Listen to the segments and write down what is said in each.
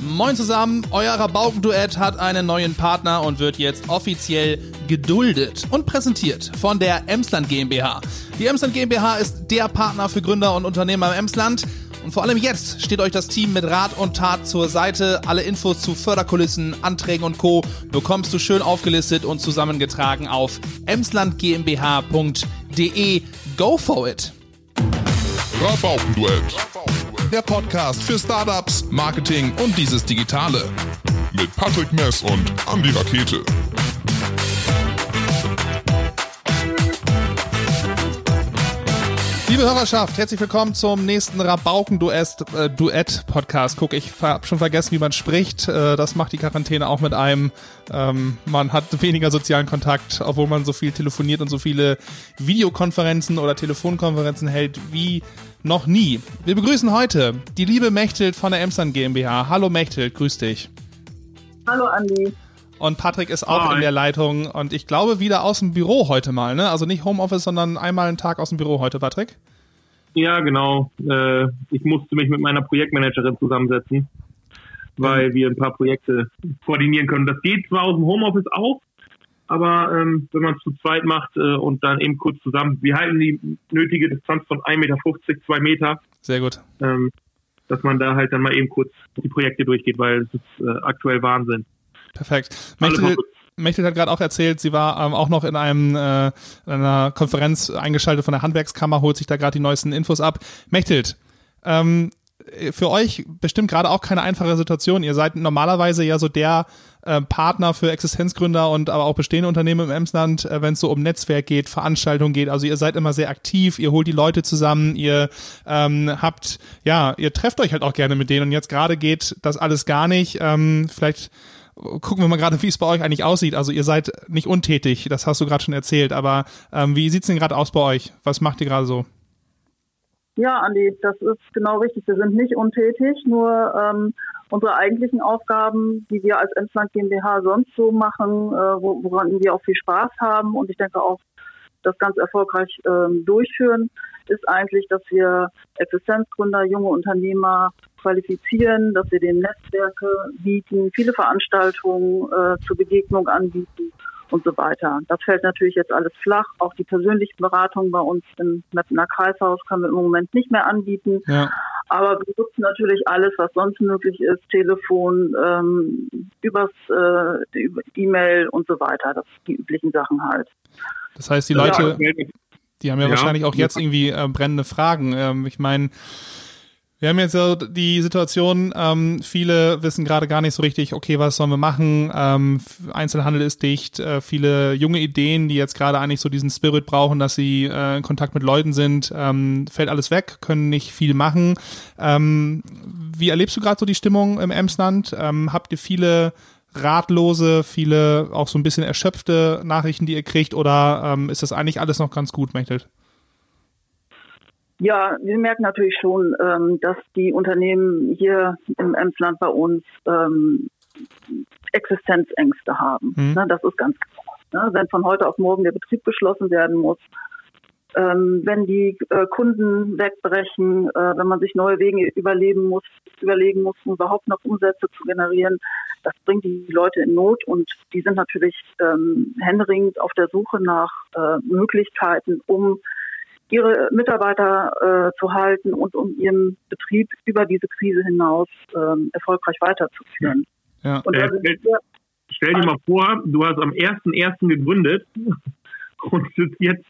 Moin zusammen, euer Rabaukenduett hat einen neuen Partner und wird jetzt offiziell geduldet und präsentiert von der Emsland GmbH. Die Emsland GmbH ist der Partner für Gründer und Unternehmer im Emsland. Und vor allem jetzt steht euch das Team mit Rat und Tat zur Seite. Alle Infos zu Förderkulissen, Anträgen und Co. bekommst du schön aufgelistet und zusammengetragen auf emslandgmbh.de. Go for it! Rabaukenduett. Der Podcast für Startups, Marketing und dieses Digitale. Mit Patrick Mess und Andy Rakete. Liebe Hörerschaft, herzlich willkommen zum nächsten Rabauken-Duett-Podcast. Guck, ich habe schon vergessen, wie man spricht. Äh, das macht die Quarantäne auch mit einem. Ähm, man hat weniger sozialen Kontakt, obwohl man so viel telefoniert und so viele Videokonferenzen oder Telefonkonferenzen hält wie noch nie. Wir begrüßen heute die liebe Mechthild von der Emsland GmbH. Hallo Mechthild, grüß dich. Hallo Andi. Und Patrick ist auch Hi. in der Leitung und ich glaube wieder aus dem Büro heute mal, ne? Also nicht Homeoffice, sondern einmal einen Tag aus dem Büro heute, Patrick. Ja, genau. Äh, ich musste mich mit meiner Projektmanagerin zusammensetzen, weil wir ein paar Projekte koordinieren können. Das geht zwar aus dem Homeoffice auch, aber ähm, wenn man es zu zweit macht äh, und dann eben kurz zusammen, wir halten die nötige Distanz von 1,50 Meter, 2 Meter, Sehr gut. ähm, dass man da halt dann mal eben kurz die Projekte durchgeht, weil es ist äh, aktuell Wahnsinn. Perfekt. Mechthild. Mechthild hat gerade auch erzählt, sie war ähm, auch noch in einem äh, in einer Konferenz eingeschaltet von der Handwerkskammer, holt sich da gerade die neuesten Infos ab. Mechthild, ähm, für euch bestimmt gerade auch keine einfache Situation. Ihr seid normalerweise ja so der äh, Partner für Existenzgründer und aber auch bestehende Unternehmen im Emsland, äh, wenn es so um Netzwerk geht, Veranstaltungen geht. Also ihr seid immer sehr aktiv, ihr holt die Leute zusammen, ihr ähm, habt, ja, ihr trefft euch halt auch gerne mit denen und jetzt gerade geht das alles gar nicht. Ähm, vielleicht gucken wir mal gerade, wie es bei euch eigentlich aussieht. Also ihr seid nicht untätig, das hast du gerade schon erzählt, aber ähm, wie sieht's denn gerade aus bei euch? Was macht ihr gerade so? Ja, Andi, das ist genau richtig. Wir sind nicht untätig, nur ähm, unsere eigentlichen Aufgaben, die wir als Emsland GmbH sonst so machen, äh, wo, woran wir auch viel Spaß haben und ich denke auch das ganz erfolgreich ähm, durchführen, ist eigentlich, dass wir Existenzgründer, junge Unternehmer qualifizieren, dass wir den Netzwerke bieten, viele Veranstaltungen äh, zur Begegnung anbieten und so weiter. Das fällt natürlich jetzt alles flach. Auch die persönlichen Beratungen bei uns im Mettener Kreishaus können wir im Moment nicht mehr anbieten. Ja. Aber wir nutzen natürlich alles, was sonst möglich ist, Telefon, ähm, übers äh, über E-Mail und so weiter. Das sind die üblichen Sachen halt. Das heißt, die Ja, Leute, aktuell- die haben ja, Ja. wahrscheinlich auch jetzt irgendwie äh, brennende Fragen. Ähm, ich meine, wir haben jetzt so die Situation, ähm, viele wissen gerade gar nicht so richtig, okay, was sollen wir machen? Ähm, Einzelhandel ist dicht, äh, viele junge Ideen, die jetzt gerade eigentlich so diesen Spirit brauchen, dass sie äh, in Kontakt mit Leuten sind, ähm, fällt alles weg, können nicht viel machen. Ähm, wie erlebst du gerade so die Stimmung im Emsland? Ähm, habt ihr viele ratlose, viele auch so ein bisschen erschöpfte Nachrichten, die ihr kriegt, oder ähm, ist das eigentlich alles noch ganz gut, Mechthild? Ja, wir merken natürlich schon, ähm, dass die Unternehmen hier im Emsland bei uns ähm, Existenzängste haben. Mhm. Ne, das ist ganz klar. Ne? Wenn von heute auf morgen der Betrieb geschlossen werden muss, ähm, wenn die äh, Kunden wegbrechen, äh, wenn man sich neue Wege überleben muss, überlegen muss, um überhaupt noch Umsätze zu generieren, das bringt die Leute in Not und die sind natürlich ähm, händeringend auf der Suche nach äh, Möglichkeiten, um ihre Mitarbeiter äh, zu halten und um ihren Betrieb über diese Krise hinaus ähm, erfolgreich weiterzuführen. Ja. Und Äh, wir, Stell dir mal vor, du hast am 1.1. gegründet und sitzt jetzt,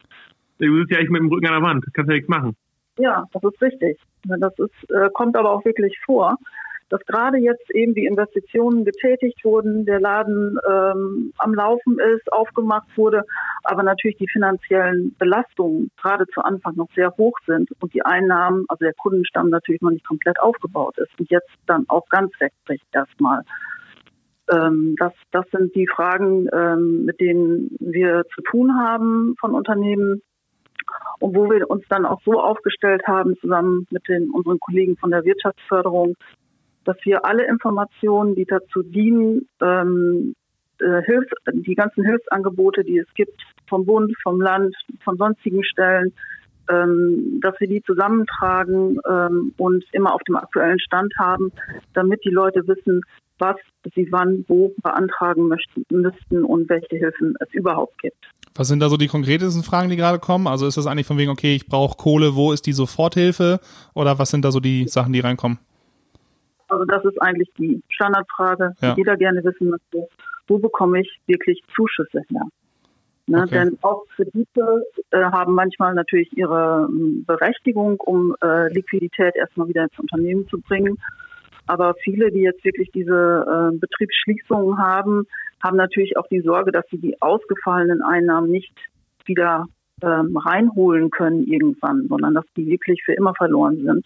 du sitzt ja echt mit dem Rücken an der Wand, kannst ja nichts machen. ja, das ist richtig. Das ist, äh, kommt aber auch wirklich vor, dass gerade jetzt eben die Investitionen getätigt wurden, der Laden ähm, am Laufen ist, aufgemacht wurde, aber natürlich die finanziellen Belastungen gerade zu Anfang noch sehr hoch sind und die Einnahmen, also der Kundenstamm natürlich noch nicht komplett aufgebaut ist und jetzt dann auch ganz wegbricht erstmal. Ähm, das, das sind die Fragen, ähm, mit denen wir zu tun haben von Unternehmen und wo wir uns dann auch so aufgestellt haben, zusammen mit den, unseren Kollegen von der Wirtschaftsförderung, dass wir alle Informationen, die dazu dienen, ähm, äh, Hilfs die ganzen Hilfsangebote, die es gibt vom Bund, vom Land, von sonstigen Stellen, ähm, dass wir die zusammentragen ähm, und immer auf dem aktuellen Stand haben, damit die Leute wissen, was sie wann wo beantragen möchten, müssten und welche Hilfen es überhaupt gibt. Was sind da so die konkretesten Fragen, die gerade kommen? Also ist das eigentlich von wegen, okay, ich brauche Kohle, wo ist die Soforthilfe? Oder was sind da so die Sachen, die reinkommen? Also das ist eigentlich die Standardfrage, ja. die jeder gerne wissen möchte. Wo bekomme ich wirklich Zuschüsse her? Ne, okay. Denn auch Kredite äh, haben manchmal natürlich ihre ähm, Berechtigung, um äh, Liquidität erstmal wieder ins Unternehmen zu bringen. Aber viele, die jetzt wirklich diese äh, Betriebsschließungen haben, haben natürlich auch die Sorge, dass sie die ausgefallenen Einnahmen nicht wieder ähm, reinholen können irgendwann, sondern dass die wirklich für immer verloren sind.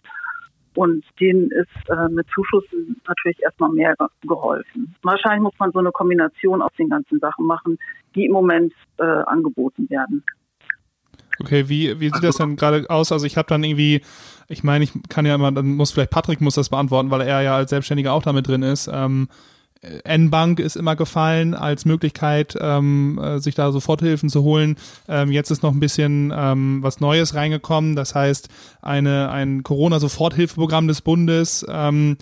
Und denen ist äh, mit Zuschüssen natürlich erstmal mehr geholfen. Wahrscheinlich muss man so eine Kombination aus den ganzen Sachen machen, die im Moment äh, angeboten werden. Okay, wie, wie sieht das denn gerade aus? Also ich habe dann irgendwie, ich meine, ich kann ja immer, dann muss vielleicht Patrick muss das beantworten, weil er ja als Selbstständiger auch damit drin ist. Ähm, N-Bank ist immer gefallen als Möglichkeit, ähm, äh, sich da Soforthilfen zu holen. Ähm, jetzt ist noch ein bisschen ähm, was Neues reingekommen. Das heißt, eine, ein Corona-Soforthilfeprogramm des Bundes. Ähm,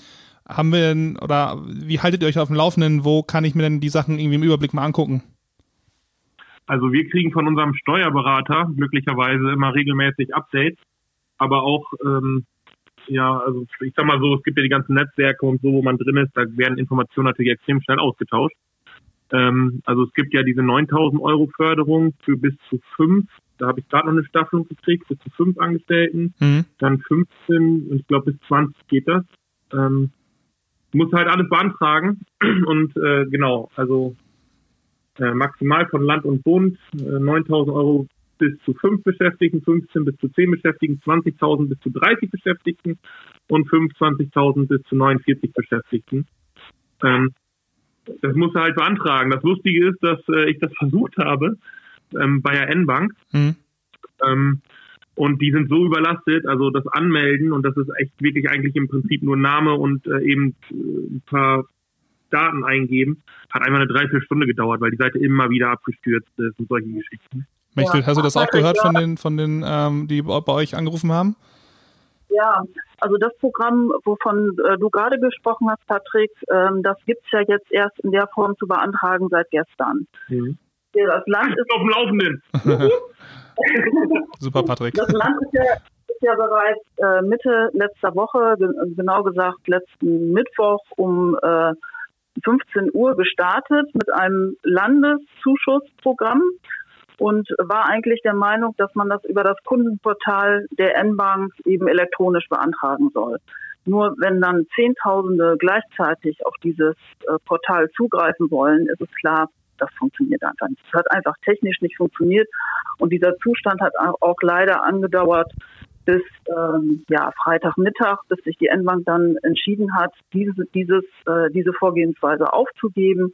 haben wir denn, oder wie haltet ihr euch auf dem Laufenden? Wo kann ich mir denn die Sachen irgendwie im Überblick mal angucken? Also wir kriegen von unserem Steuerberater glücklicherweise immer regelmäßig Updates, aber auch ähm, ja, also ich sag mal so, es gibt ja die ganzen Netzwerke und so, wo man drin ist, da werden Informationen natürlich extrem schnell ausgetauscht. Ähm, also es gibt ja diese 9000 Euro Förderung für bis zu fünf, da habe ich gerade noch eine Staffelung gekriegt, bis zu fünf Angestellten, mhm. dann 15 und ich glaube bis 20 geht das. Ähm, muss halt alles beantragen und äh, genau, also äh, maximal von Land und Bund äh, 9000 Euro bis zu 5 Beschäftigten, 15 bis zu 10 Beschäftigten, 20.000 bis zu 30 Beschäftigten und 25.000 bis zu 49 Beschäftigten. Ähm, das muss er halt beantragen. Das Lustige ist, dass äh, ich das versucht habe ähm, bei der N-Bank. Mhm. Ähm, und die sind so überlastet, also das Anmelden, und das ist echt wirklich eigentlich im Prinzip nur Name und äh, eben äh, ein paar Daten eingeben, hat einmal eine Dreiviertelstunde gedauert, weil die Seite immer wieder abgestürzt ist und solche Geschichten. Mechtel, hast du das auch gehört von den, von den ähm, die bei euch angerufen haben? Ja, also das Programm, wovon äh, du gerade gesprochen hast, Patrick, ähm, das gibt es ja jetzt erst in der Form zu beantragen seit gestern. Mhm. Das Land ist auf dem Laufenden. Super, Patrick. Das Land ist ja, ist ja bereits äh, Mitte letzter Woche, genau gesagt letzten Mittwoch um äh, 15 Uhr gestartet mit einem Landeszuschussprogramm und war eigentlich der Meinung, dass man das über das Kundenportal der N-Bank eben elektronisch beantragen soll. Nur wenn dann Zehntausende gleichzeitig auf dieses äh, Portal zugreifen wollen, ist es klar, das funktioniert einfach nicht. Es hat einfach technisch nicht funktioniert und dieser Zustand hat auch leider angedauert bis ähm, ja, Freitagmittag, bis sich die N-Bank dann entschieden hat, diese, dieses, äh, diese Vorgehensweise aufzugeben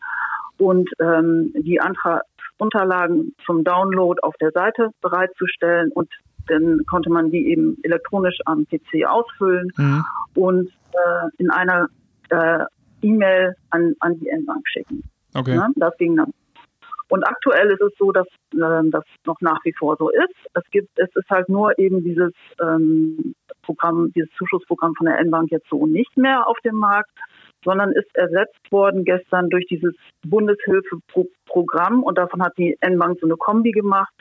und ähm, die Antrag, Unterlagen zum Download auf der Seite bereitzustellen und dann konnte man die eben elektronisch am PC ausfüllen mhm. und äh, in einer äh, E-Mail an, an die N-Bank schicken. Okay. Ja, das ging dann. Und aktuell ist es so, dass äh, das noch nach wie vor so ist. Es gibt, es ist halt nur eben dieses ähm, Programm, dieses Zuschussprogramm von der N-Bank jetzt so nicht mehr auf dem Markt sondern ist ersetzt worden gestern durch dieses Bundeshilfeprogramm und davon hat die N-Bank so eine Kombi gemacht,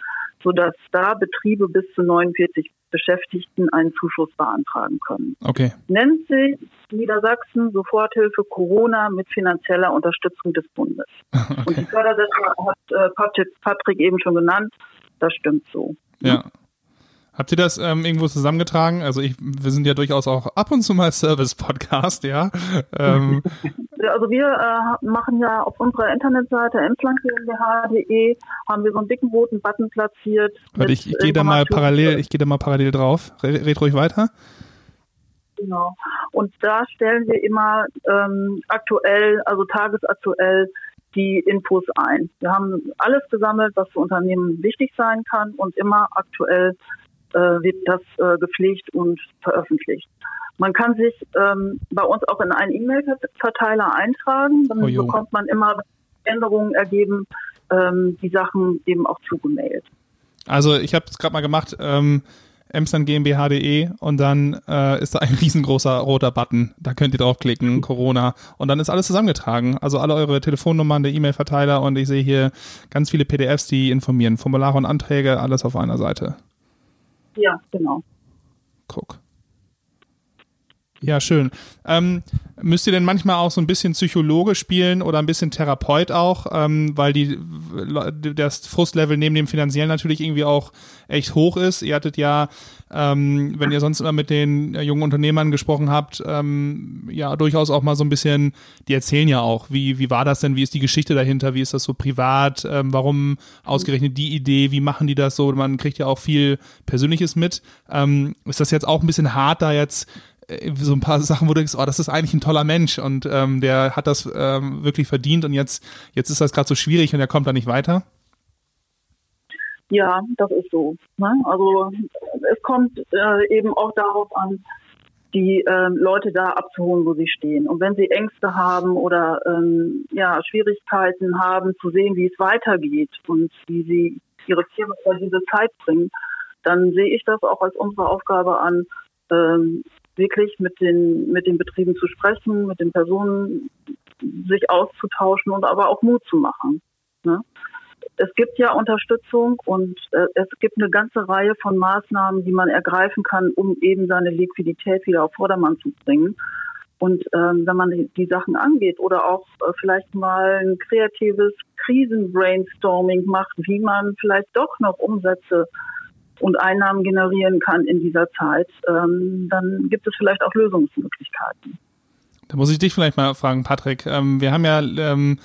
sodass da Betriebe bis zu 49 Beschäftigten einen Zuschuss beantragen können. Okay. Nennt sich Niedersachsen Soforthilfe Corona mit finanzieller Unterstützung des Bundes. Okay. Und die Fördersätze hat äh, Patrick eben schon genannt. Das stimmt so. Ja. Habt ihr das ähm, irgendwo zusammengetragen? Also ich, wir sind ja durchaus auch ab und zu mal Service-Podcast, ja. Ähm. Also wir äh, machen ja auf unserer Internetseite mflank.de haben wir so einen dicken roten Button platziert. Warte, ich, ich gehe da mal parallel, ich gehe da mal parallel drauf. Red ruhig weiter. Genau. Und da stellen wir immer ähm, aktuell, also tagesaktuell die Infos ein. Wir haben alles gesammelt, was für Unternehmen wichtig sein kann und immer aktuell wird das äh, gepflegt und veröffentlicht. Man kann sich ähm, bei uns auch in einen E-Mail-Verteiler eintragen. Dann oh, bekommt man immer Änderungen ergeben, ähm, die Sachen eben auch zugemailt. Also ich habe es gerade mal gemacht. Ähm, emslandgmbh.de und dann äh, ist da ein riesengroßer roter Button. Da könnt ihr draufklicken, Corona. Und dann ist alles zusammengetragen. Also alle eure Telefonnummern, der E-Mail-Verteiler und ich sehe hier ganz viele PDFs, die informieren. Formulare und Anträge, alles auf einer Seite. Ja, genau. Guck. Ja, schön. Ähm, müsst ihr denn manchmal auch so ein bisschen Psychologe spielen oder ein bisschen Therapeut auch, ähm, weil die, das Frustlevel neben dem finanziellen natürlich irgendwie auch echt hoch ist. Ihr hattet ja, ähm, wenn ihr sonst immer mit den jungen Unternehmern gesprochen habt, ähm, ja durchaus auch mal so ein bisschen, die erzählen ja auch, wie, wie war das denn, wie ist die Geschichte dahinter, wie ist das so privat, ähm, warum ausgerechnet die Idee, wie machen die das so, man kriegt ja auch viel Persönliches mit. Ähm, ist das jetzt auch ein bisschen hart, da jetzt äh, so ein paar Sachen, wo du denkst, oh, das ist eigentlich ein toller Mensch und ähm, der hat das ähm, wirklich verdient und jetzt, jetzt ist das gerade so schwierig und er kommt da nicht weiter? Ja, das ist so. Ne? Also es kommt äh, eben auch darauf an, die äh, Leute da abzuholen, wo sie stehen. Und wenn sie Ängste haben oder ähm, ja, Schwierigkeiten haben, zu sehen, wie es weitergeht und wie sie ihre Firma über diese Zeit bringen, dann sehe ich das auch als unsere Aufgabe an, ähm, wirklich mit den, mit den Betrieben zu sprechen, mit den Personen sich auszutauschen und aber auch Mut zu machen. Ne? Es gibt ja Unterstützung und äh, es gibt eine ganze Reihe von Maßnahmen, die man ergreifen kann, um eben seine Liquidität wieder auf Vordermann zu bringen. Und ähm, wenn man die, die Sachen angeht oder auch äh, vielleicht mal ein kreatives Krisenbrainstorming macht, wie man vielleicht doch noch Umsätze und Einnahmen generieren kann in dieser Zeit, ähm, dann gibt es vielleicht auch Lösungsmöglichkeiten. Da muss ich dich vielleicht mal fragen, Patrick. Ähm, wir haben ja ähm,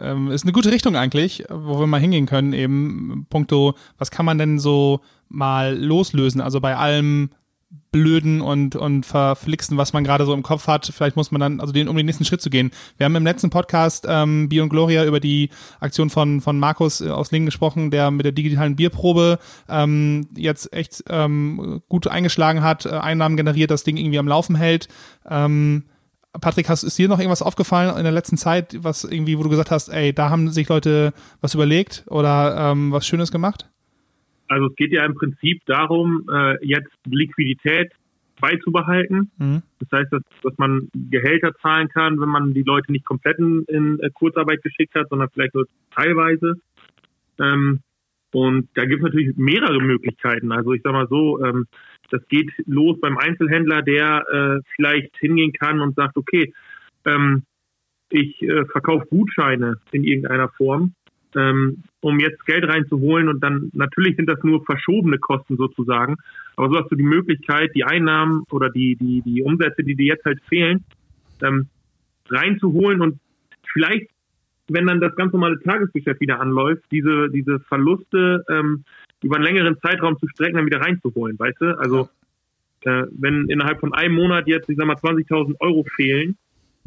ähm, ist eine gute Richtung eigentlich, wo wir mal hingehen können, eben punkto, was kann man denn so mal loslösen? Also bei allem Blöden und, und Verflixen, was man gerade so im Kopf hat. Vielleicht muss man dann, also den, um den nächsten Schritt zu gehen. Wir haben im letzten Podcast ähm, Bier und Gloria über die Aktion von, von Markus äh, aus Lingen gesprochen, der mit der digitalen Bierprobe ähm, jetzt echt ähm, gut eingeschlagen hat, äh, Einnahmen generiert, das Ding irgendwie am Laufen hält. Ähm, Patrick, hast, ist dir noch irgendwas aufgefallen in der letzten Zeit, was irgendwie, wo du gesagt hast, ey, da haben sich Leute was überlegt oder ähm, was Schönes gemacht? Also es geht ja im Prinzip darum, äh, jetzt Liquidität beizubehalten. Mhm. Das heißt, dass, dass man Gehälter zahlen kann, wenn man die Leute nicht komplett in, in äh, Kurzarbeit geschickt hat, sondern vielleicht nur teilweise. Ähm, und da gibt es natürlich mehrere Möglichkeiten. Also ich sag mal so, ähm, das geht los beim Einzelhändler, der äh, vielleicht hingehen kann und sagt, okay, ähm, ich äh, verkaufe Gutscheine in irgendeiner Form ähm, um jetzt Geld reinzuholen und dann natürlich sind das nur verschobene Kosten sozusagen. Aber so hast du die Möglichkeit, die Einnahmen oder die, die, die Umsätze, die dir jetzt halt fehlen, ähm, reinzuholen und vielleicht, wenn dann das ganz normale Tagesgeschäft wieder anläuft, diese, diese Verluste ähm, über einen längeren Zeitraum zu strecken, dann wieder reinzuholen, weißt du? Also äh, wenn innerhalb von einem Monat jetzt, ich sag mal, 20.000 Euro fehlen,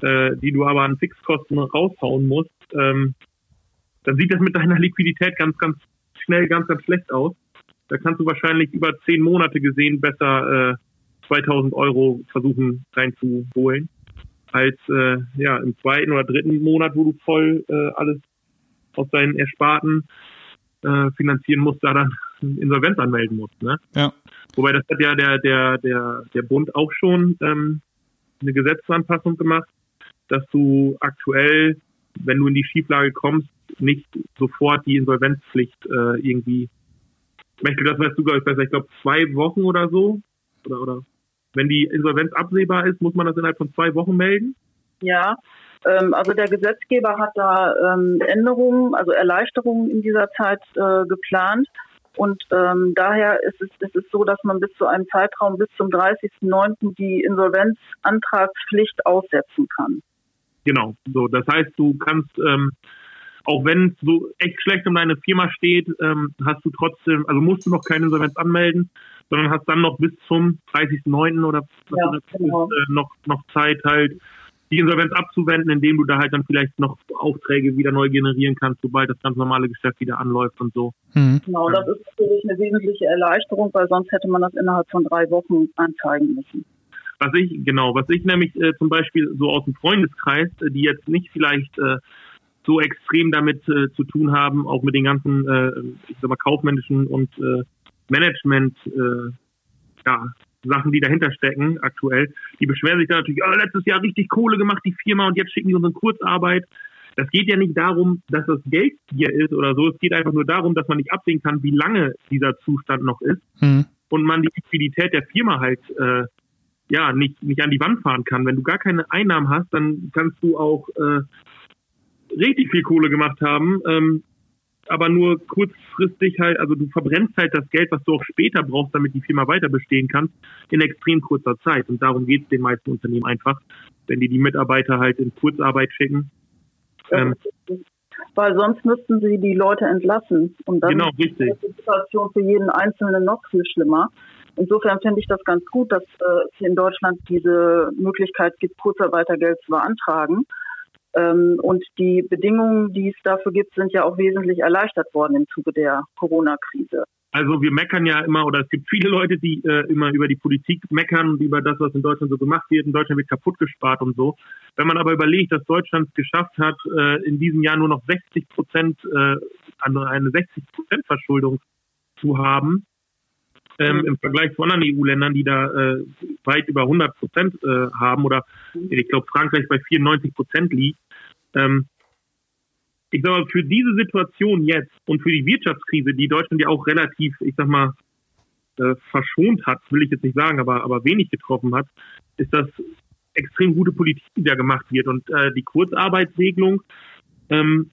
äh, die du aber an Fixkosten raushauen musst, ähm, dann sieht das mit deiner Liquidität ganz, ganz schnell ganz, ganz schlecht aus. Da kannst du wahrscheinlich über zehn Monate gesehen besser äh, 2000 Euro versuchen reinzuholen, als äh, ja im zweiten oder dritten Monat, wo du voll äh, alles aus deinen Ersparten äh, finanzieren musst, da dann Insolvenz anmelden musst. Ne? Ja. Wobei das hat ja der, der, der, der Bund auch schon ähm, eine Gesetzesanpassung gemacht, dass du aktuell, wenn du in die Schieflage kommst, nicht sofort die Insolvenzpflicht äh, irgendwie. Ich möchte, das weißt du, glaube ich, besser. Ich glaube, zwei Wochen oder so. Oder, oder wenn die Insolvenz absehbar ist, muss man das innerhalb von zwei Wochen melden? Ja, ähm, also der Gesetzgeber hat da ähm, Änderungen, also Erleichterungen in dieser Zeit äh, geplant. Und ähm, daher ist es, ist es so, dass man bis zu einem Zeitraum bis zum 30.09. die Insolvenzantragspflicht aussetzen kann. Genau, so. Das heißt, du kannst ähm, auch wenn es so echt schlecht um deine Firma steht, ähm, hast du trotzdem, also musst du noch keine Insolvenz anmelden, sondern hast dann noch bis zum 30.09. oder ja, genau. ist, äh, noch, noch Zeit halt, die Insolvenz abzuwenden, indem du da halt dann vielleicht noch Aufträge wieder neu generieren kannst, sobald das ganz normale Geschäft wieder anläuft und so. Mhm. Genau, das ist natürlich eine wesentliche Erleichterung, weil sonst hätte man das innerhalb von drei Wochen anzeigen müssen. Was ich, genau, was ich nämlich äh, zum Beispiel so aus dem Freundeskreis, äh, die jetzt nicht vielleicht äh, so extrem damit äh, zu tun haben, auch mit den ganzen, äh, ich sag mal, kaufmännischen und äh, Management äh, ja, Sachen, die dahinter stecken aktuell. Die beschweren sich dann natürlich, oh, letztes Jahr richtig Kohle gemacht, die Firma, und jetzt schicken die uns in Kurzarbeit. Das geht ja nicht darum, dass das Geld hier ist oder so. Es geht einfach nur darum, dass man nicht absehen kann, wie lange dieser Zustand noch ist Hm. und man die Liquidität der Firma halt äh, ja nicht, nicht an die Wand fahren kann. Wenn du gar keine Einnahmen hast, dann kannst du auch äh, richtig viel Kohle gemacht haben, ähm, aber nur kurzfristig halt, also du verbrennst halt das Geld, was du auch später brauchst, damit die Firma weiter bestehen kann, in extrem kurzer Zeit. Und darum geht es den meisten Unternehmen einfach, wenn die die Mitarbeiter halt in Kurzarbeit schicken. Ähm, Weil sonst müssten sie die Leute entlassen. Und dann Genau, richtig. ist die Situation für jeden Einzelnen noch viel schlimmer. Insofern finde ich das ganz gut, dass äh, es hier in Deutschland diese Möglichkeit gibt, Kurzarbeitergeld zu beantragen. Ähm, und die Bedingungen, die es dafür gibt, sind ja auch wesentlich erleichtert worden im Zuge der Corona-Krise. Also wir meckern ja immer, oder es gibt viele Leute, die äh, immer über die Politik meckern und über das, was in Deutschland so gemacht wird. In Deutschland wird kaputt gespart und so. Wenn man aber überlegt, dass Deutschland es geschafft hat, äh, in diesem Jahr nur noch 60 Prozent, äh, eine eine 60 Prozent Verschuldung zu haben, ähm, im Vergleich zu anderen EU-Ländern, die da äh, weit über 100 Prozent äh, haben, oder ich glaube Frankreich bei 94 Prozent liegt, ähm, ich mal, für diese Situation jetzt und für die Wirtschaftskrise, die Deutschland ja auch relativ, ich sag mal, äh, verschont hat, will ich jetzt nicht sagen, aber, aber wenig getroffen hat, ist das extrem gute Politik, die da gemacht wird. Und äh, die Kurzarbeitsregelung ähm,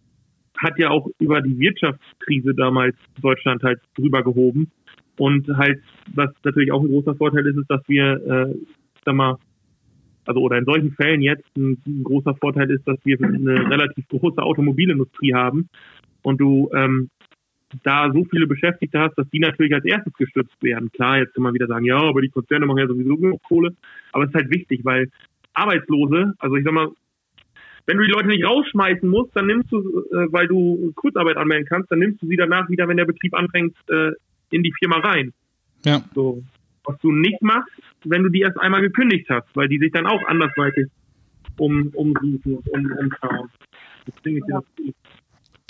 hat ja auch über die Wirtschaftskrise damals Deutschland halt drüber gehoben. Und halt, was natürlich auch ein großer Vorteil ist, ist, dass wir, äh, sag mal, also oder in solchen Fällen jetzt ein, ein großer Vorteil ist, dass wir eine relativ große Automobilindustrie haben und du ähm, da so viele Beschäftigte hast, dass die natürlich als erstes gestützt werden. Klar, jetzt kann man wieder sagen, ja, aber die Konzerne machen ja sowieso genug Kohle, aber es ist halt wichtig, weil Arbeitslose, also ich sag mal, wenn du die Leute nicht rausschmeißen musst, dann nimmst du, äh, weil du Kurzarbeit anmelden kannst, dann nimmst du sie danach wieder, wenn der Betrieb anfängt, äh, in die Firma rein. Ja. So. Was du nicht machst, wenn du die erst einmal gekündigt hast, weil die sich dann auch andersweitig um, umsuchen, um, umschauen. Deswegen ist dir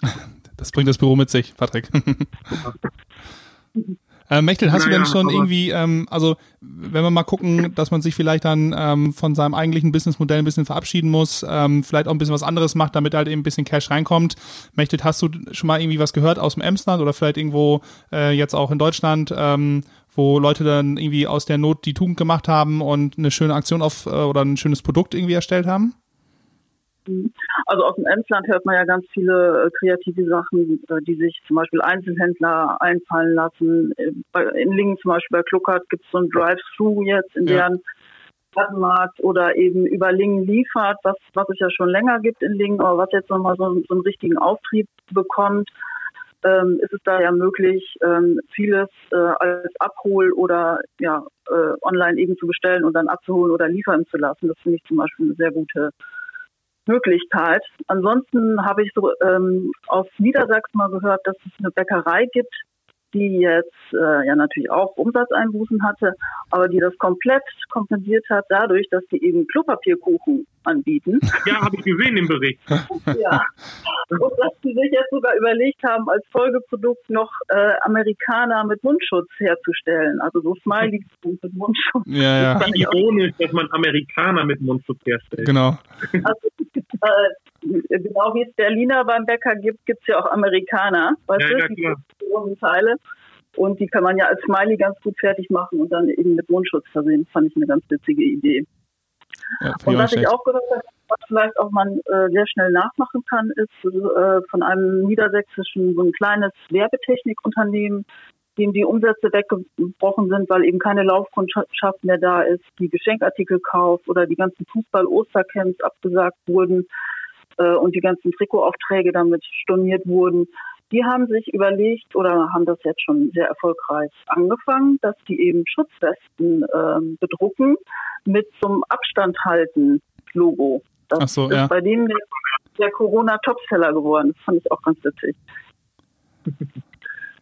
das Das bringt das Büro mit sich, Patrick. Äh, Mechtel, hast du Naja, denn schon irgendwie, ähm, also wenn wir mal gucken, dass man sich vielleicht dann ähm, von seinem eigentlichen Businessmodell ein bisschen verabschieden muss, ähm, vielleicht auch ein bisschen was anderes macht, damit halt eben ein bisschen Cash reinkommt. Mechtel, hast du schon mal irgendwie was gehört aus dem Emsland oder vielleicht irgendwo äh, jetzt auch in Deutschland, ähm, wo Leute dann irgendwie aus der Not die Tugend gemacht haben und eine schöne Aktion auf äh, oder ein schönes Produkt irgendwie erstellt haben? Also aus dem Emsland hört man ja ganz viele äh, kreative Sachen, äh, die sich zum Beispiel Einzelhändler einfallen lassen. Äh, in Lingen zum Beispiel bei Kluckert gibt es so ein Drive-Thru jetzt in Ja. deren Plattenmarkt oder eben über Lingen liefert, was, was es ja schon länger gibt in Lingen, aber was jetzt nochmal so, so einen richtigen Auftrieb bekommt, ähm, ist es da ja möglich, ähm, vieles äh, als Abhol- oder ja, äh, online eben zu bestellen und dann abzuholen oder liefern zu lassen. Das finde ich zum Beispiel eine sehr gute Möglichkeit. Ansonsten habe ich so ähm, aus Niedersachsen mal gehört, dass es eine Bäckerei gibt, die jetzt äh, ja natürlich auch Umsatzeinbußen hatte, aber die das komplett kompensiert hat dadurch, dass die eben Klopapierkuchen anbieten. Ja, habe ich gesehen im Bericht. ja. Und dass sie sich jetzt sogar überlegt haben, als Folgeprodukt noch äh, Amerikaner mit Mundschutz herzustellen. Also so Smileys mit Mundschutz. Ja, ja, auch Ironisch, dass man Amerikaner mit Mundschutz herstellt. genau. Also, äh, genau wie es Berliner beim Bäcker gibt, gibt es ja auch Amerikaner, weißt Ja, du, ja, die klar. großen Teile. Und die kann man ja als Smiley ganz gut fertig machen und dann eben mit Mundschutz versehen. Das fand ich eine ganz witzige Idee. Ja, Und was ich auch gehört habe, was vielleicht auch man äh, sehr schnell nachmachen kann, ist äh, von einem niedersächsischen, so ein kleines Werbetechnikunternehmen, dem die Umsätze weggebrochen sind, weil eben keine Laufkundschaft mehr da ist, die Geschenkartikelkauf oder die ganzen Fußball-Ostercamps abgesagt wurden äh, und die ganzen Trikotaufträge damit storniert wurden. Die haben sich überlegt oder haben das jetzt schon sehr erfolgreich angefangen, dass die eben Schutzwesten ähm, bedrucken mit zum Abstand halten Logo. Das Ach so, ist ja. bei denen der, der Corona-Topseller geworden. Das fand ich auch ganz witzig.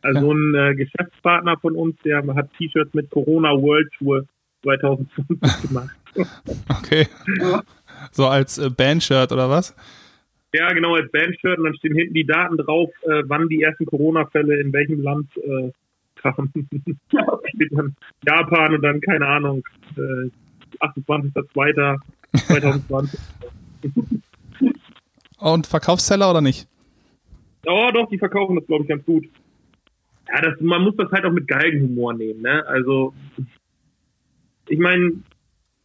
Also ein äh, Geschäftspartner von uns, der hat T-Shirts mit Corona World Tour 2020 gemacht. Okay. So als äh, Bandshirt oder was? Ja, genau, als Bandshirt und dann stehen hinten die Daten drauf, äh, wann die ersten Corona-Fälle in welchem Land äh, okay. dann Japan und dann, keine Ahnung, äh, 28.02.2020. und Verkaufszeller oder nicht? Oh, doch, die verkaufen das, glaube ich, ganz gut. Ja, das, man muss das halt auch mit Galgenhumor nehmen, ne? Also, ich meine,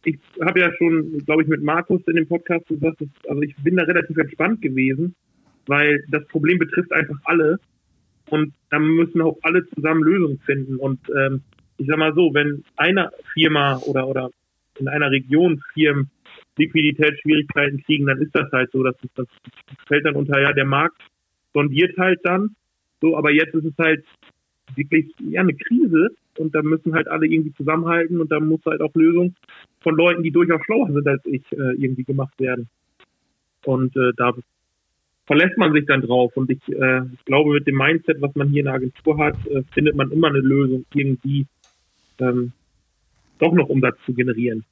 ich habe ja schon, glaube ich, mit Markus in dem Podcast gesagt, dass, also ich bin da relativ entspannt gewesen, weil das Problem betrifft einfach alle und da müssen auch alle zusammen Lösungen finden. Und ähm, ich sag mal so, wenn eine Firma oder oder in einer Region Firmen Liquiditätsschwierigkeiten kriegen, dann ist das halt so, dass das fällt dann unter ja der Markt sondiert halt dann. So, aber jetzt ist es halt wirklich ja eine Krise und da müssen halt alle irgendwie zusammenhalten und da muss halt auch Lösungen von Leuten, die durchaus schlauer sind als ich, äh, irgendwie gemacht werden. Und äh, da verlässt man sich dann drauf und ich, äh, ich glaube mit dem Mindset, was man hier in der Agentur hat, äh, findet man immer eine Lösung, irgendwie ähm, doch noch Umsatz zu generieren.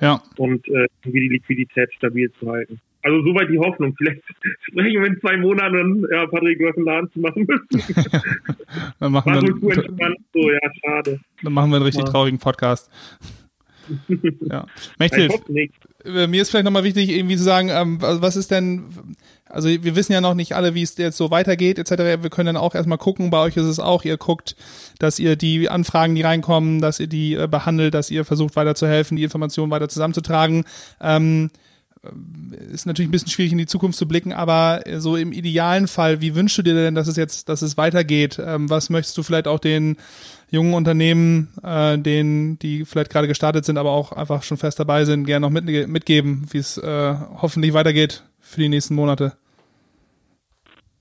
Ja. Und äh, irgendwie die Liquidität stabil zu halten. Also soweit die Hoffnung. Vielleicht sprechen wir in zwei Monaten ja, Patrick, du hast einen Laden zu machen müssen. dann machen War wir, entspannt. So, ja, schade. dann machen wir einen richtig Ja. traurigen Podcast. ja. Nicht. äh, mir ist vielleicht nochmal wichtig, irgendwie zu sagen, ähm, was ist denn, also wir wissen ja noch nicht alle, wie es jetzt so weitergeht, etc. Wir können dann auch erstmal gucken, bei euch ist es auch, ihr guckt, dass ihr die Anfragen, die reinkommen, dass ihr die äh, behandelt, dass ihr versucht weiterzuhelfen, die Informationen weiter zusammenzutragen. Ähm, ist natürlich ein bisschen schwierig in die Zukunft zu blicken, aber so im idealen Fall, wie wünschst du dir denn, dass es jetzt, dass es weitergeht? Ähm, was möchtest du vielleicht auch den jungen Unternehmen, äh, denen, die vielleicht gerade gestartet sind, aber auch einfach schon fest dabei sind, gerne noch mit, mitgeben, wie es äh, hoffentlich weitergeht für die nächsten Monate?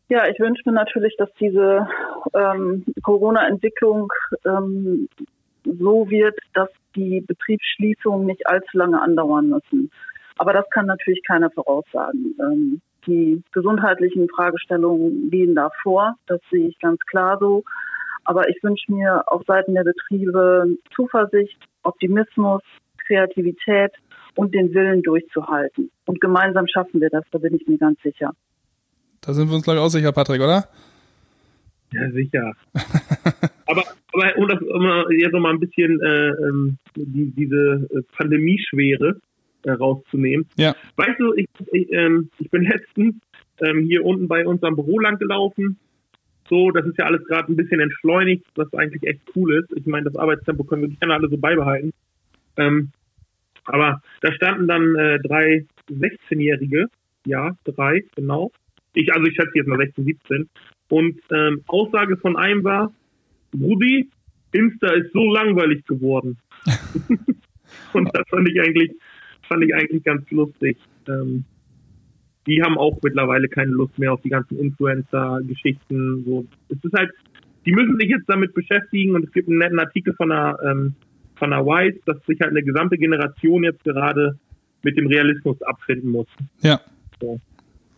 Ja, ich wünsche mir natürlich, dass diese ähm, Corona-Entwicklung ähm, so wird, dass die Betriebsschließungen nicht allzu lange andauern müssen. Aber das kann natürlich keiner voraussagen. Ähm, die gesundheitlichen Fragestellungen gehen da vor, das sehe ich ganz klar so. Aber ich wünsche mir auf Seiten der Betriebe Zuversicht, Optimismus, Kreativität und den Willen durchzuhalten. Und gemeinsam schaffen wir das, da bin ich mir ganz sicher. Da sind wir uns, glaube ich, auch sicher, Patrick, oder? Ja, sicher. aber, aber um das um jetzt noch mal ein bisschen äh, ähm, die, diese äh, Pandemieschwere äh, rauszunehmen. Ja. Weißt du, ich, ich, ähm, ich bin letztens ähm, hier unten bei uns am Büro lang gelaufen. So, das ist ja alles gerade ein bisschen entschleunigt, was eigentlich echt cool ist. Ich meine, das Arbeitstempo können wir gerne alle so beibehalten. Ähm, aber da standen dann äh, drei 16-Jährige, ja, drei, genau. Ich, also ich schätze jetzt mal 16, 17. Und ähm, Aussage von einem war, Rudi, Insta ist so langweilig geworden. Und das fand ich eigentlich, fand ich eigentlich ganz lustig. Ähm, die haben auch mittlerweile keine Lust mehr auf die ganzen Influencer-Geschichten. So, es ist halt, die müssen sich jetzt damit beschäftigen und es gibt einen netten Artikel von einer, ähm, von einer Wise, dass sich halt eine gesamte Generation jetzt gerade mit dem Realismus abfinden muss. Ja. So.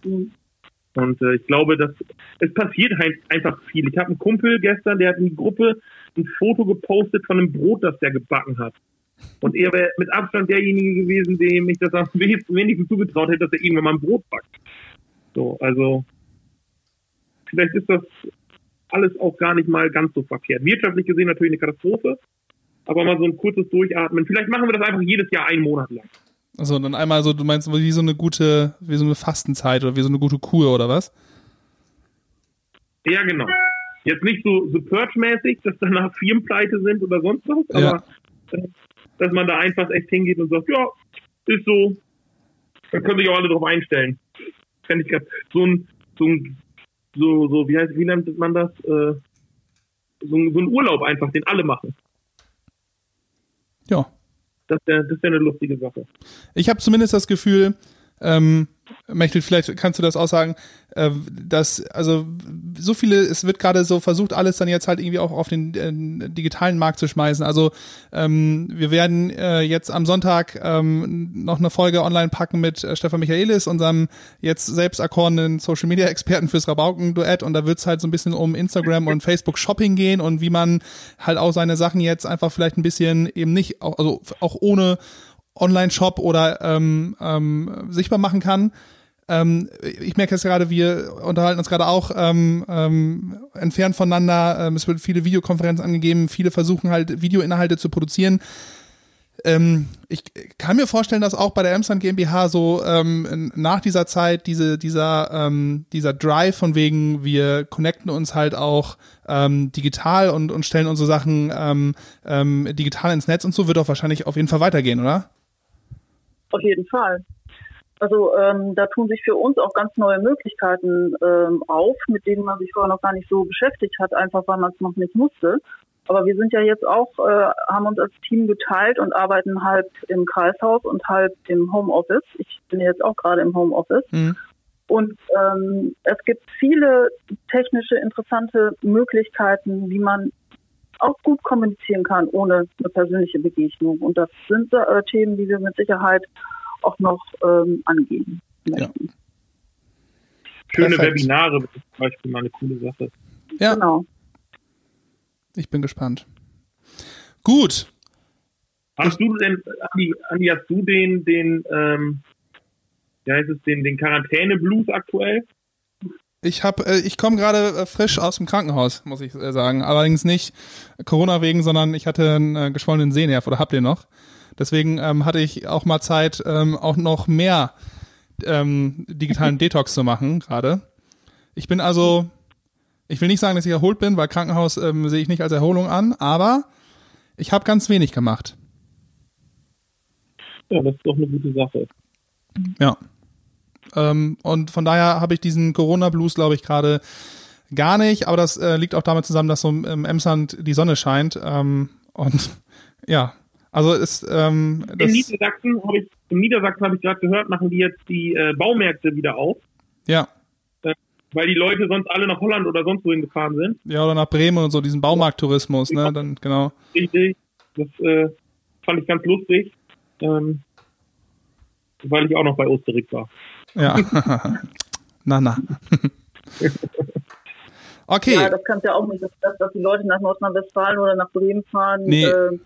Und äh, ich glaube, dass es passiert halt einfach viel. Ich habe einen Kumpel gestern, der hat in die Gruppe ein Foto gepostet von einem Brot, das der gebacken hat. Und er wäre mit Abstand derjenige gewesen, dem ich das am wenigsten zugetraut hätte, dass er irgendwann mal ein Brot backt. So, also vielleicht ist das alles auch gar nicht mal ganz so verkehrt. Wirtschaftlich gesehen natürlich eine Katastrophe, aber mal so ein kurzes Durchatmen. Vielleicht machen wir das einfach jedes Jahr einen Monat lang. Also dann einmal so, du meinst wie so eine gute, wie so eine Fastenzeit oder wie so eine gute Kur oder was? Ja, genau. Jetzt nicht so, so Purge-mäßig, dass danach Firmenpleite sind oder sonst was, aber äh, dass man da einfach echt hingeht und sagt, ja, ist so. Dann können sich auch alle drauf einstellen. Fände ich so ein, so ein, so, so, wie heißt, wie nennt man das? Äh, so, ein, so ein Urlaub einfach, den alle machen. Ja. Das wäre das wär eine lustige Sache. Ich habe zumindest das Gefühl, ähm, Mechtel, vielleicht kannst du das auch sagen, äh, dass, also so viele, es wird gerade so versucht, alles dann jetzt halt irgendwie auch auf den äh, digitalen Markt zu schmeißen. Also ähm, wir werden äh, jetzt am Sonntag ähm, noch eine Folge online packen mit äh, Stefan Michaelis, unserem jetzt selbst erkorenen Social Media Experten fürs Rabauken-Duett und da wird es halt so ein bisschen um Instagram und Facebook Shopping gehen und wie man halt auch seine Sachen jetzt einfach vielleicht ein bisschen eben nicht, auch, also auch ohne Online-Shop oder ähm, ähm, sichtbar machen kann. ähm, ich merke jetzt gerade, wir unterhalten uns gerade auch ähm, ähm, entfernt voneinander. Ähm, es wird viele Videokonferenzen angegeben, viele versuchen halt Videoinhalte zu produzieren. Ähm, ich kann mir vorstellen, dass auch bei der Emsland GmbH so ähm, nach dieser Zeit diese, dieser, ähm, dieser Drive von wegen, wir connecten uns halt auch ähm, digital und, und stellen unsere Sachen ähm, ähm, digital ins Netz und so, wird auch wahrscheinlich auf jeden Fall weitergehen, oder? Auf jeden Fall. Also ähm, da tun sich für uns auch ganz neue Möglichkeiten ähm, auf, mit denen man sich vorher noch gar nicht so beschäftigt hat, einfach weil man es noch nicht musste. Aber wir sind ja jetzt auch, äh, haben uns als Team geteilt und arbeiten halb im Kreishaus und halb im Homeoffice. Ich bin jetzt auch gerade im Homeoffice. Mhm. Und ähm, es gibt viele technische, interessante Möglichkeiten, wie man auch gut kommunizieren kann, ohne eine persönliche Begegnung. Und das sind äh, Themen, die wir mit Sicherheit auch noch ähm, angehen möchten. Ja. Schöne Perfekt. Webinare zum Beispiel mal eine coole Sache. Ja. Genau. Ich bin gespannt. Gut. Hast du denn, Andi, Andi hast du den, den, ähm, wie heißt es, den, den Quarantäne-Blues aktuell? Ich habe, äh, ich komme gerade äh, frisch aus dem Krankenhaus, muss ich äh, sagen. Allerdings nicht Corona wegen, sondern ich hatte einen äh, geschwollenen Sehnerv oder habt ihr noch? Deswegen ähm, hatte ich auch mal Zeit, ähm, auch noch mehr ähm, digitalen Detox zu machen gerade. Ich bin also ich will nicht sagen, dass ich erholt bin, weil Krankenhaus ähm, sehe ich nicht als Erholung an, aber ich habe ganz wenig gemacht. Ja, das ist doch eine gute Sache. Ja. Ähm, und von daher habe ich diesen Corona-Blues, glaube ich, gerade gar nicht, aber das äh, liegt auch damit zusammen, dass so im Emsland die Sonne scheint. Ähm, und ja, also ist ähm, in Niedersachsen habe ich in Niedersachsen habe ich gerade gehört, machen die jetzt die äh, Baumärkte wieder auf. Ja weil die Leute sonst alle nach Holland oder sonst wohin gefahren sind. Ja, oder nach Bremen und so, diesen Baumarkttourismus, ne? Dann, genau. Richtig. Das äh, fand ich ganz lustig. Ähm, weil ich auch noch bei Osterik war. Ja. na, na. okay. Ja, das kannst ja auch nicht, dass, dass die Leute nach Nordrhein-Westfalen oder nach Bremen fahren. Nee. Äh,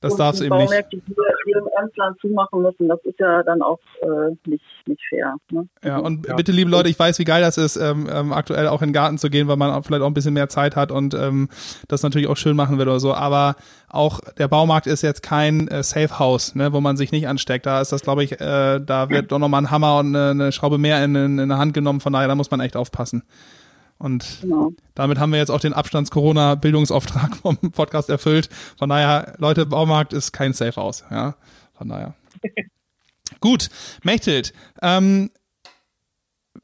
das darf es eben Baumärkte, nicht. Die zumachen müssen, das ist ja dann auch äh, nicht, nicht fair. Ne? Ja, und ja. bitte, liebe Leute, ich weiß, wie geil das ist, ähm, ähm, aktuell auch in den Garten zu gehen, weil man vielleicht auch ein bisschen mehr Zeit hat und ähm, das natürlich auch schön machen will oder so. Aber auch der Baumarkt ist jetzt kein äh, Safe House, ne, wo man sich nicht ansteckt. Da ist das, glaube ich, äh, da wird doch nochmal ein Hammer und eine, eine Schraube mehr in, in, in der Hand genommen. Von daher, da muss man echt aufpassen. Und genau. damit haben wir jetzt auch den Abstands-Corona-Bildungsauftrag vom Podcast erfüllt. Von daher, Leute, Baumarkt ist kein Safe House. Ja, von daher. Gut, Mechthild, ähm,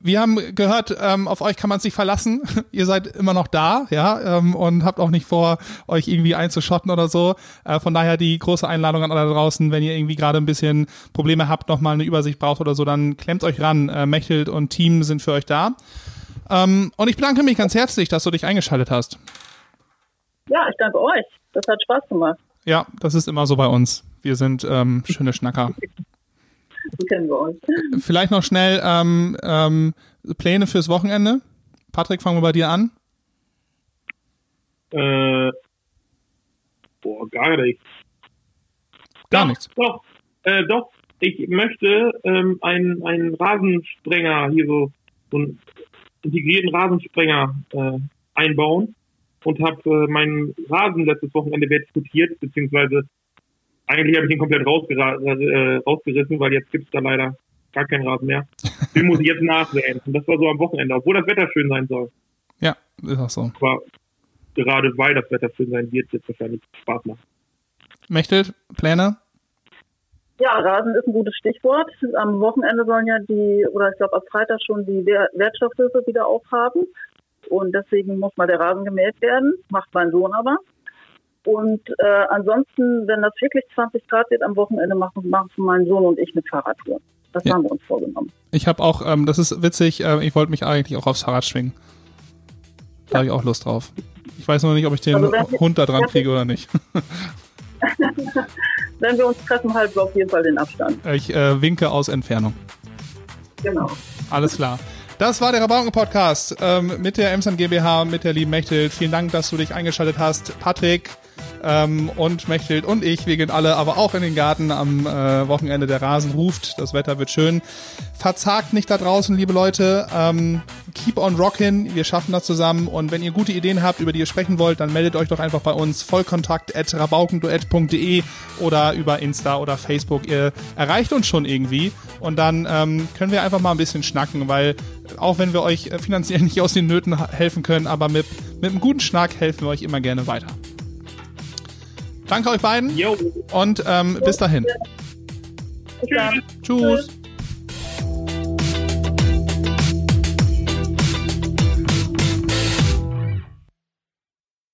wir haben gehört, ähm, auf euch kann man sich verlassen. Ihr seid immer noch da, ja, ähm, und habt auch nicht vor, euch irgendwie einzuschotten oder so. Äh, von daher die große Einladung an alle draußen, wenn ihr irgendwie gerade ein bisschen Probleme habt, nochmal eine Übersicht braucht oder so, dann klemmt euch ran. Äh, Mechthild und Team sind für euch da. Ähm, und ich bedanke mich ganz herzlich, dass du dich eingeschaltet hast. Ja, ich danke euch. Das hat Spaß gemacht. Ja, das ist immer so bei uns. Wir sind ähm, schöne Schnacker. so kennen wir uns. Vielleicht noch schnell ähm, ähm, Pläne fürs Wochenende. Patrick, fangen wir bei dir an. Äh, boah, gar nichts. Gar doch, nichts. Doch, äh, doch. Ich möchte ähm, einen, einen Rasensprenger hier so, so integrierten Rasensprenger äh, einbauen und habe äh, meinen Rasen letztes Wochenende diskutiert, beziehungsweise eigentlich habe ich ihn komplett äh, rausgerissen, weil jetzt gibt es da leider gar keinen Rasen mehr. Den muss ich jetzt nachsäen. Und das war so am Wochenende, obwohl das Wetter schön sein soll. Ja, ist auch so. Aber gerade weil das Wetter schön sein wird, jetzt wahrscheinlich Spaß machen. Mechtelt, Pläne? Ja, Rasen ist ein gutes Stichwort. Am Wochenende sollen ja die, oder ich glaube ab Freitag schon die Wertstoffhilfe wieder aufhaben. Und deswegen muss mal der Rasen gemäht werden. Macht mein Sohn aber. Und äh, ansonsten, wenn das wirklich 20 Grad wird am Wochenende, machen, machen mein Sohn und ich eine Fahrradtour. Das ja. haben wir uns vorgenommen. Ich habe auch, ähm, das ist witzig, äh, ich wollte mich eigentlich auch aufs Fahrrad schwingen. Da ja. habe ich auch Lust drauf. Ich weiß noch nicht, ob ich den also Hund da dran kriege oder nicht. Wenn wir uns treffen, halten wir auf jeden Fall den Abstand. Ich äh, winke aus Entfernung. Genau. Alles klar. Das war der Rabauken-Podcast ähm, mit der Emsland GmbH, mit der lieben Mechthild. Vielen Dank, dass du dich eingeschaltet hast. Patrick, Ähm, und Mechthild und ich, wir gehen alle aber auch in den Garten am äh, Wochenende. Der Rasen ruft, das Wetter wird schön. Verzagt nicht da draußen, liebe Leute. Ähm, keep on rockin', wir schaffen das zusammen. Und wenn ihr gute Ideen habt, über die ihr sprechen wollt, dann meldet euch doch einfach bei uns vollkontakt at oder über Insta oder Facebook. Ihr erreicht uns schon irgendwie. Und dann ähm, können wir einfach mal ein bisschen schnacken, weil auch wenn wir euch finanziell nicht aus den Nöten helfen können, aber mit, mit einem guten Schnack helfen wir euch immer gerne weiter. Danke euch beiden Jo. und ähm, bis dahin. Dann. Tschüss.